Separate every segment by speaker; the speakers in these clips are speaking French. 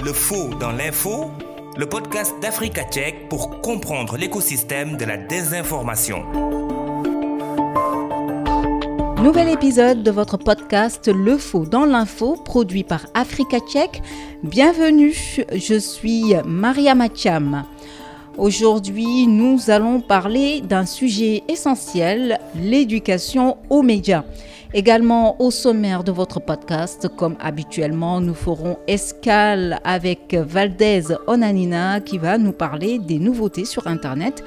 Speaker 1: Le faux dans l'info, le podcast d'Africa Tchèque pour comprendre l'écosystème de la désinformation.
Speaker 2: Nouvel épisode de votre podcast Le Faux dans l'info, produit par Africa Tchèque. Bienvenue, je suis Maria Macham. Aujourd'hui, nous allons parler d'un sujet essentiel, l'éducation aux médias. Également au sommaire de votre podcast, comme habituellement, nous ferons escale avec Valdez Onanina qui va nous parler des nouveautés sur Internet,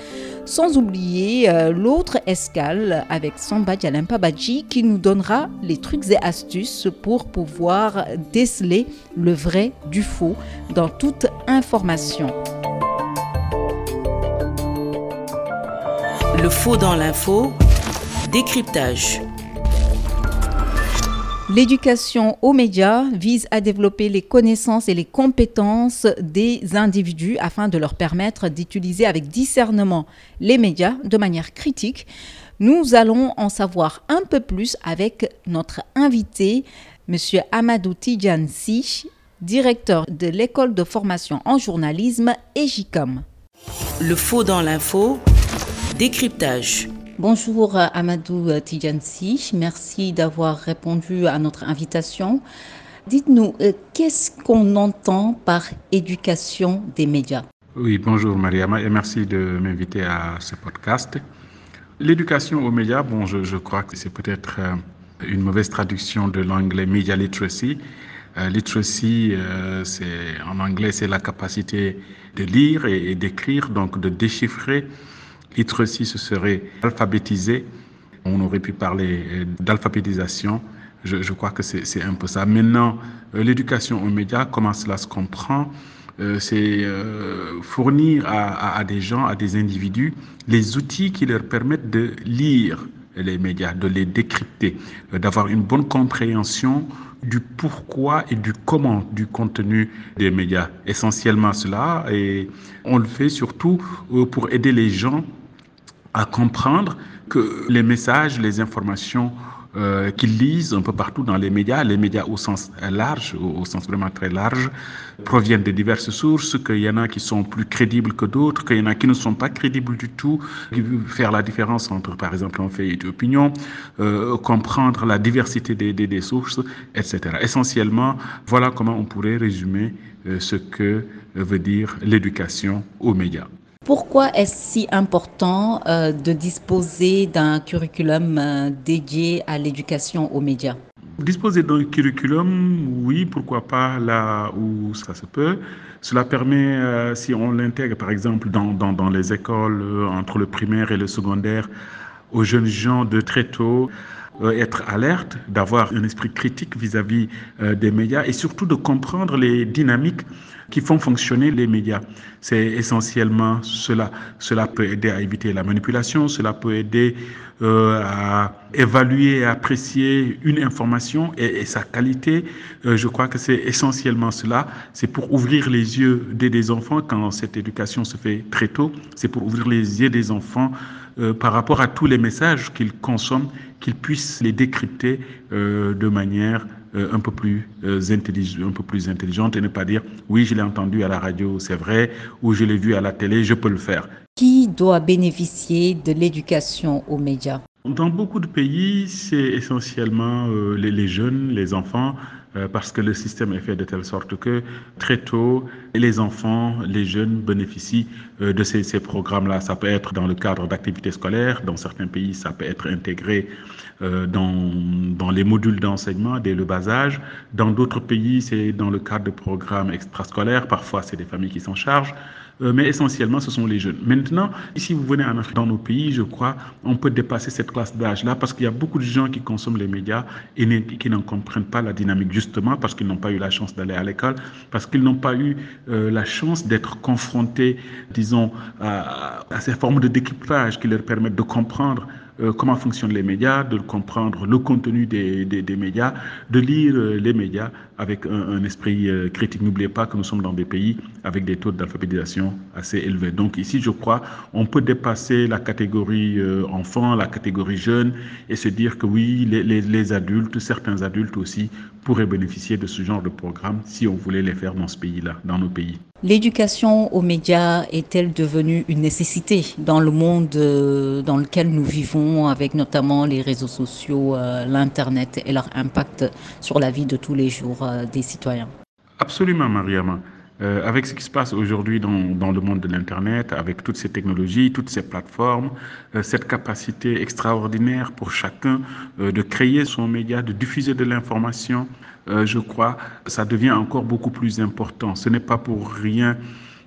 Speaker 2: sans oublier euh, l'autre escale avec Samba Badji qui nous donnera les trucs et astuces pour pouvoir déceler le vrai du faux dans toute information.
Speaker 3: Le faux dans l'info, décryptage.
Speaker 2: L'éducation aux médias vise à développer les connaissances et les compétences des individus afin de leur permettre d'utiliser avec discernement les médias de manière critique. Nous allons en savoir un peu plus avec notre invité, M. Amadou Tidjansi, directeur de l'école de formation en journalisme EGICOM.
Speaker 3: Le faux dans l'info, décryptage.
Speaker 2: Bonjour Amadou Tidjansi, merci d'avoir répondu à notre invitation. Dites-nous, euh, qu'est-ce qu'on entend par éducation des médias?
Speaker 4: Oui, bonjour Mariama et merci de m'inviter à ce podcast. L'éducation aux médias, bon, je, crois que c'est peut-être euh, une mauvaise traduction de l'anglais media literacy. Euh, literacy, c'est en anglais, c'est la capacité de lire et d'écrire, donc de déchiffrer Literacy, ce serait alphabétisé. On aurait pu parler euh, d'alphabétisation. Je, crois que c'est un peu ça. Maintenant, euh, l'éducation aux médias, comment cela se comprend euh, c'est fournir à, des gens, à des individus, les outils qui leur permettent de lire les médias, de les décrypter, d'avoir une bonne compréhension du pourquoi et du comment du contenu des médias. Essentiellement cela, et on le fait surtout pour aider les gens à comprendre que les messages, les informations euh, qu'ils lisent un peu partout dans les médias, les médias au sens large, au, sens vraiment très large, proviennent de diverses sources, qu'il y en a qui sont plus crédibles que d'autres, qu'il y en a qui ne sont pas crédibles du tout, faire la différence entre, par exemple, un fait et opinion, euh, comprendre la diversité des, des, des, sources, etc. Essentiellement, voilà comment on pourrait résumer euh, ce que veut dire l'éducation aux médias.
Speaker 2: Pourquoi est-ce si important euh, de disposer d'un curriculum euh, dédié à l'éducation aux médias?
Speaker 4: Disposer d'un curriculum, oui, pourquoi pas là où ça se peut. Cela permet, euh, si on l'intègre par exemple dans, dans, dans les écoles, entre le primaire et le secondaire, aux jeunes gens de très tôt, être alerte, d'avoir un esprit critique vis-à-vis -vis, des médias et surtout de comprendre les dynamiques qui font fonctionner les médias. C'est essentiellement cela. Cela peut aider à éviter la manipulation, cela peut aider euh, à évaluer et apprécier une information et, sa qualité. Euh, je crois que c'est essentiellement cela. C'est pour ouvrir les yeux des, enfants quand cette éducation se fait très tôt. C'est pour ouvrir les yeux des enfants euh, par rapport à tous les messages qu'ils consomment, qu'ils puissent les décrypter de manière euh, un peu plus euh, un peu plus intelligente et ne pas dire oui, je l'ai entendu à la radio, c'est vrai, ou je l'ai vu à la télé, je peux le faire.
Speaker 2: Qui doit bénéficier de l'éducation aux médias?
Speaker 4: Dans beaucoup de pays, c'est essentiellement euh, les, jeunes, les enfants, parce que le système est fait de telle sorte que très tôt, les enfants, les jeunes bénéficient de ces, ces programmes-là. Ça peut être dans le cadre d'activités scolaires, dans certains pays, ça peut être intégré euh, dans, dans les modules d'enseignement dès le bas âge. Dans d'autres pays, c'est dans le cadre de programmes extrascolaires. Parfois, c'est des familles qui s'en chargent. Euh, mais essentiellement, ce sont les jeunes. Maintenant, si vous venez en Afrique, dans nos pays, je crois, on peut dépasser cette classe d'âge-là parce qu'il y a beaucoup de gens qui consomment les médias et qui n'en comprennent pas la dynamique, justement parce qu'ils n'ont pas eu la chance d'aller à l'école, parce qu'ils n'ont pas eu euh, la chance d'être confrontés, disons, à, ces formes de décryptage qui leur permettent de comprendre euh, comment fonctionnent les médias, de comprendre le contenu des, médias, de lire les médias avec un, esprit euh, critique. N'oubliez pas que nous sommes dans des pays avec des taux d'alphabétisation assez élevés. Donc ici, je crois, on peut dépasser la catégorie euh, enfant, la catégorie jeune, et se dire que oui, les, adultes, certains adultes aussi, pourraient bénéficier de ce genre de programme si on voulait les faire dans ce pays-là, dans nos pays.
Speaker 2: L'éducation aux médias est-elle devenue une nécessité dans le monde euh, dans lequel nous vivons, avec notamment les réseaux sociaux, l'Internet et leur impact sur la vie de tous les jours? Des citoyens.
Speaker 4: Absolument, Mariama. Euh, avec ce qui se passe aujourd'hui dans, dans, le monde de l'Internet, avec toutes ces technologies, toutes ces plateformes, euh, cette capacité extraordinaire pour chacun de créer son média, de diffuser de l'information, je crois, ça devient encore beaucoup plus important. Ce n'est pas pour rien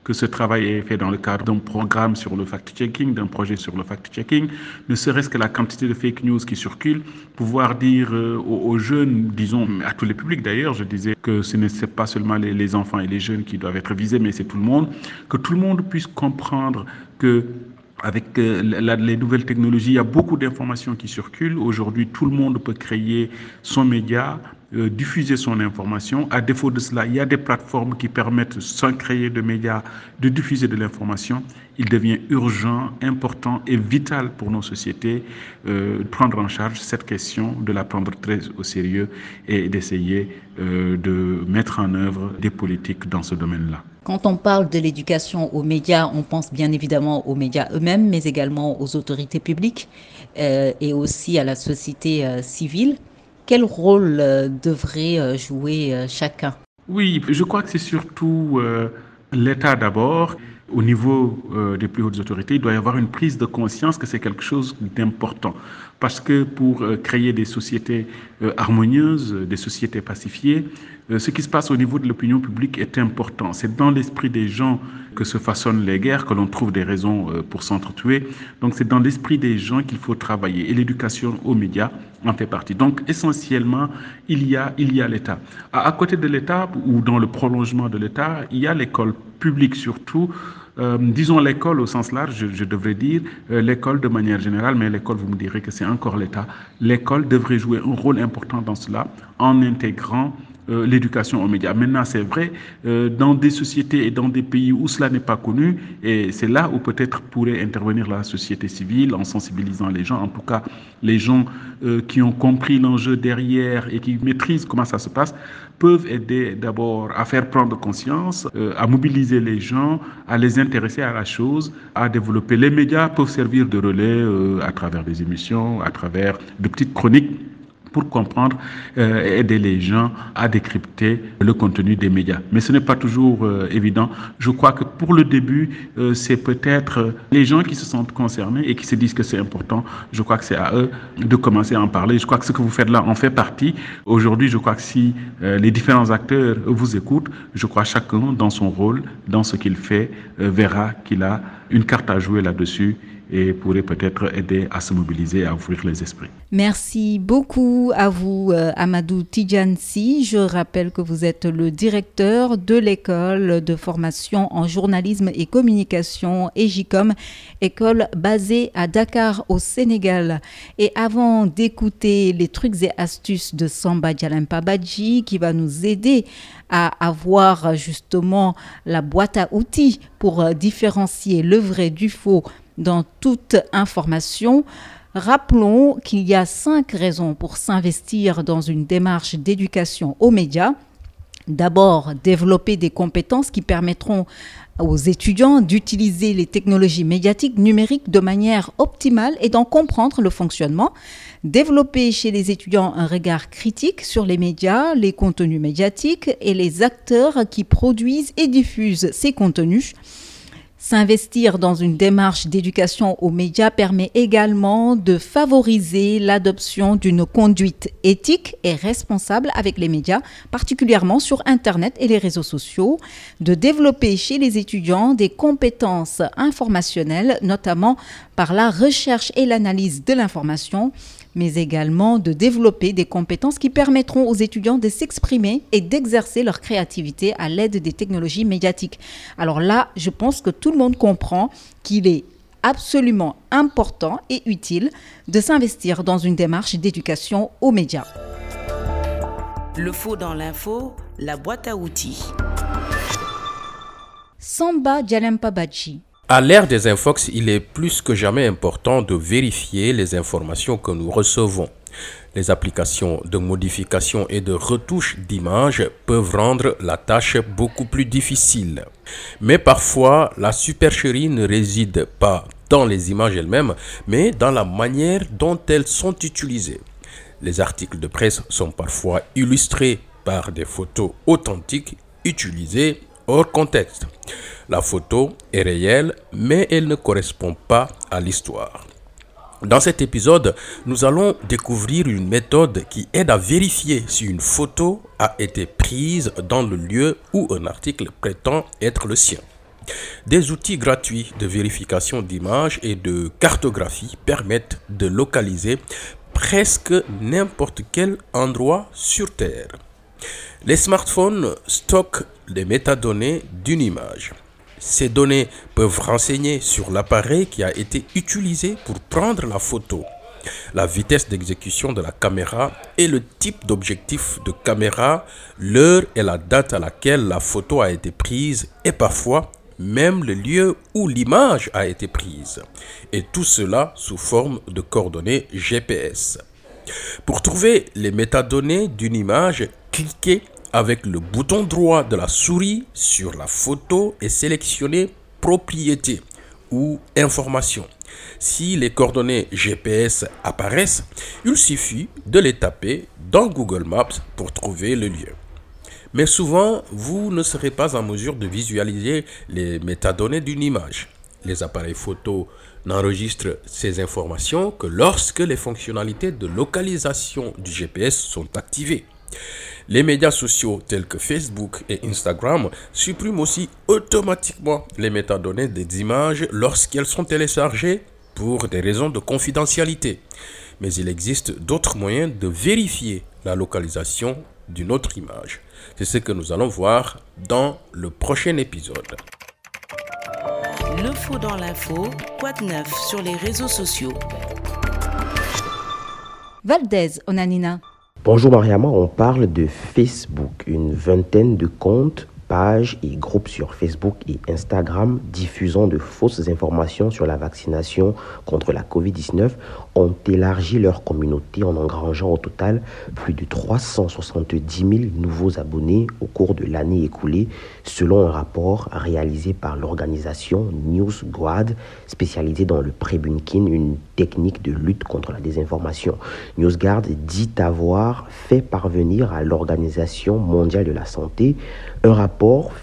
Speaker 4: que ce travail est fait dans le cadre d'un programme sur le fact-checking, d'un projet sur le fact-checking, ne serait-ce que la quantité de fake news qui circulent, pouvoir dire euh, aux, jeunes, disons à tous les publics d'ailleurs, je disais que ce n'est pas seulement les, les enfants et les jeunes qui doivent être visés, mais c'est tout le monde, que tout le monde puisse comprendre que avec euh, les nouvelles technologies, il y a beaucoup d'informations qui circulent. Aujourd'hui, tout le monde peut créer son média, euh, diffuser son information. À défaut de cela, il y a des plateformes qui permettent, sans créer de médias, de diffuser de l'information. Il devient urgent, important et vital pour nos sociétés euh, de prendre en charge cette question, de la prendre très au sérieux et d'essayer de mettre en œuvre des politiques dans ce domaine-là.
Speaker 2: Quand on parle de l'éducation aux médias, on pense bien évidemment aux médias eux-mêmes, mais également aux autorités publiques euh, et aussi à la société euh, civile. Quel rôle euh, devrait jouer chacun?
Speaker 4: Oui, je crois que c'est surtout l'État d'abord. Au niveau des plus hautes autorités, il doit y avoir une prise de conscience que c'est quelque chose d'important. Parce que pour créer des sociétés harmonieuses, des sociétés pacifiées, euh, ce qui se passe au niveau de l'opinion publique est important. C'est dans l'esprit des gens que se façonnent les guerres, que l'on trouve des raisons euh, pour s'entretuer. Donc c'est dans l'esprit des gens qu'il faut travailler. Et l'éducation aux médias en fait partie. Donc essentiellement, il y a il y a l'État. À, côté de l'État ou dans le prolongement de l'État, il y a l'école publique surtout. Euh, disons l'école au sens large, je, devrais dire l'école de manière générale, mais l'école, vous me direz que c'est encore l'État. L'école devrait jouer un rôle important dans cela en intégrant euh, l'éducation aux médias. Maintenant, c'est vrai, euh, dans des sociétés et dans des pays où cela n'est pas connu, et c'est là où peut-être pourrait intervenir la société civile en sensibilisant les gens, en tout cas les gens euh, qui ont compris l'enjeu derrière et qui maîtrisent comment ça se passe, peuvent aider d'abord à faire prendre conscience, à mobiliser les gens, à les intéresser à la chose, à développer. Les médias peuvent servir de relais à travers des émissions, à travers de petites chroniques pour comprendre euh, et aider les gens à décrypter le contenu des médias. Mais ce n'est pas toujours euh, évident. Je crois que pour le début, euh, c'est peut-être les gens qui se sentent concernés et qui se disent que c'est important. Je crois que c'est à eux de commencer à en parler. Je crois que ce que vous faites là en fait partie. Aujourd'hui, je crois que si les différents acteurs vous écoutent, je crois chacun dans son rôle, dans ce qu'il fait, verra qu'il a une carte à jouer là-dessus et pourrait peut-être aider à se mobiliser, à ouvrir les esprits.
Speaker 2: Merci beaucoup à vous, euh, Amadou Tidjansi. Je rappelle que vous êtes le directeur de l'école de formation en journalisme et communication EJICOM, école basée à Dakar au Sénégal. Et avant d'écouter les trucs et astuces de Samba Djalampa Badji qui va nous aider à avoir justement la boîte à outils pour euh, différencier le vrai du faux dans toute information. Rappelons qu'il y a cinq raisons pour s'investir dans une démarche d'éducation aux médias. D'abord, développer des compétences qui permettront aux étudiants d'utiliser les technologies médiatiques numériques de manière optimale et d'en comprendre le fonctionnement. Développer chez les étudiants un regard critique sur les médias, les contenus médiatiques et les acteurs qui produisent et diffusent ces contenus. S'investir dans une démarche d'éducation aux médias permet également de favoriser l'adoption d'une conduite éthique et responsable avec les médias, particulièrement sur Internet et les réseaux sociaux, de développer chez les étudiants des compétences informationnelles, notamment par la recherche et l'analyse de l'information, mais également de développer des compétences qui permettront aux étudiants de s'exprimer et d'exercer leur créativité à l'aide des technologies médiatiques. Alors là, je pense que tout le monde comprend qu'il est absolument important et utile de s'investir dans une démarche d'éducation aux médias.
Speaker 3: Le faux dans l'info, la boîte à outils.
Speaker 2: Samba Djalempabachi.
Speaker 5: À l'ère des infox, il est plus que jamais important de vérifier les informations que nous recevons. Les applications de modification et de retouche d'images peuvent rendre la tâche beaucoup plus difficile. Mais parfois, la supercherie ne réside pas dans les images elles-mêmes, mais dans la manière dont elles sont utilisées. Les articles de presse sont parfois illustrés par des photos authentiques utilisées hors contexte. La photo est réelle, mais elle ne correspond pas à l'histoire. Dans cet épisode, nous allons découvrir une méthode qui aide à vérifier si une photo a été prise dans le lieu où un article prétend être le sien. Des outils gratuits de vérification d'images et de cartographie permettent de localiser presque n'importe quel endroit sur Terre. Les smartphones stockent les métadonnées d'une image. Ces données peuvent renseigner sur l'appareil qui a été utilisé pour prendre la photo, la vitesse d'exécution de la caméra et le type d'objectif de caméra, l'heure et la date à laquelle la photo a été prise et parfois même le lieu où l'image a été prise. Et tout cela sous forme de coordonnées GPS. Pour trouver les métadonnées d'une image, cliquez avec le bouton droit de la souris sur la photo et sélectionnez Propriété ou Information. Si les coordonnées GPS apparaissent, il suffit de les taper dans Google Maps pour trouver le lieu. Mais souvent, vous ne serez pas en mesure de visualiser les métadonnées d'une image. Les appareils photo n'enregistrent ces informations que lorsque les fonctionnalités de localisation du GPS sont activées. Les médias sociaux tels que Facebook et Instagram suppriment aussi automatiquement les métadonnées des images lorsqu'elles sont téléchargées pour des raisons de confidentialité. Mais il existe d'autres moyens de vérifier la localisation d'une autre image. C'est ce que nous allons voir dans le prochain épisode.
Speaker 3: Le faux dans l'info, quoi de neuf sur les réseaux sociaux?
Speaker 2: Valdez Onanina.
Speaker 6: Bonjour Mariama, on parle de Facebook, une vingtaine de comptes pages et groupes sur Facebook et Instagram diffusant de fausses informations sur la vaccination contre la COVID-19 ont élargi leur communauté en engrangeant au total plus de 370 000 nouveaux abonnés au cours de l'année écoulée, selon un rapport réalisé par l'organisation NewsGuard, spécialisée dans le pré-bunking, une technique de lutte contre la désinformation. NewsGuard dit avoir fait parvenir à l'Organisation mondiale de la santé un rapport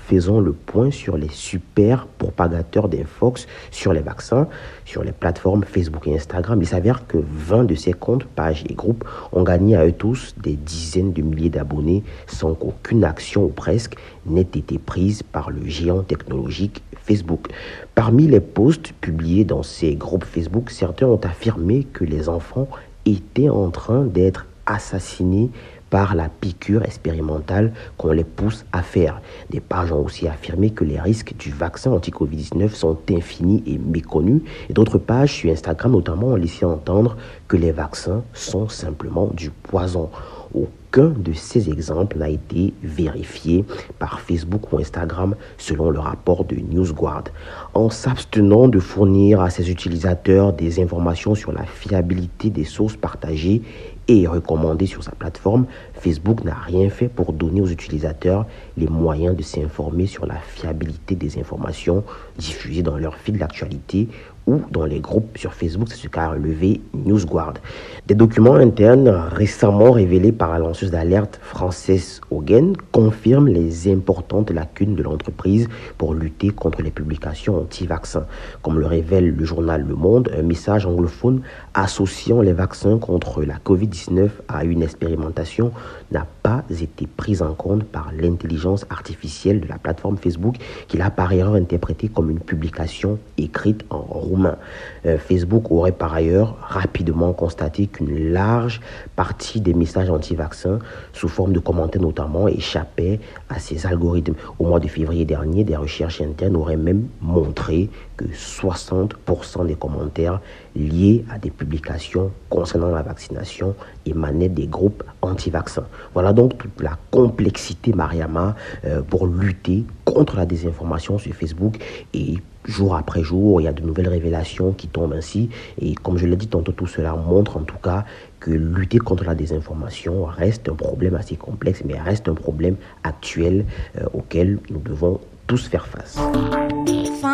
Speaker 6: faisant le point sur les super propagateurs d'infox sur les vaccins, sur les plateformes Facebook et Instagram. Il s'avère que 20 de ces comptes, pages et groupes ont gagné à eux tous des dizaines de milliers d'abonnés sans qu'aucune action ou presque n'ait été prise par le géant technologique Facebook. Parmi les posts publiés dans ces groupes Facebook, certains ont affirmé que les enfants étaient en train d'être assassinés par la piqûre expérimentale qu'on les pousse à faire. Des pages ont aussi affirmé que les risques du vaccin anti-Covid-19 sont infinis et méconnus. Et d'autres pages sur Instagram notamment ont laissé entendre que les vaccins sont simplement du poison. Aucun de ces exemples n'a été vérifié par Facebook ou Instagram selon le rapport de NewsGuard. En s'abstenant de fournir à ses utilisateurs des informations sur la fiabilité des sources partagées et recommandées sur sa plateforme, Facebook n'a rien fait pour donner aux utilisateurs les moyens de s'informer sur la fiabilité des informations diffusées dans leur fil d'actualité ou dans les groupes sur Facebook, c'est ce qu'a relevé NewsGuard. Des documents internes récemment révélés par la lanceuse d'alerte française Hogan confirment les importantes lacunes de l'entreprise pour lutter contre les publications anti-vaccins. Comme le révèle le journal Le Monde, un message anglophone associant les vaccins contre la COVID-19 à une expérimentation n'a pas été pris en compte par l'intelligence artificielle de la plateforme Facebook qui l'a par erreur interprété comme une publication écrite en Euh, Facebook aurait par ailleurs rapidement constaté qu'une large partie des messages anti-vaccins sous forme de commentaires notamment échappaient à ses algorithmes. Au mois de février dernier, des recherches internes auraient même montré que 60% des commentaires liés à des publications concernant la vaccination émanaient des groupes anti-vaccins. Voilà donc toute la complexité, Mariama, euh, pour lutter contre la désinformation sur Facebook et jour après jour, il y a de nouvelles révélations qui tombent ainsi. Et comme je l'ai dit tantôt, tout cela montre en tout cas que lutter contre la désinformation reste un problème assez complexe, mais reste un problème actuel euh, auquel nous devons tous faire face.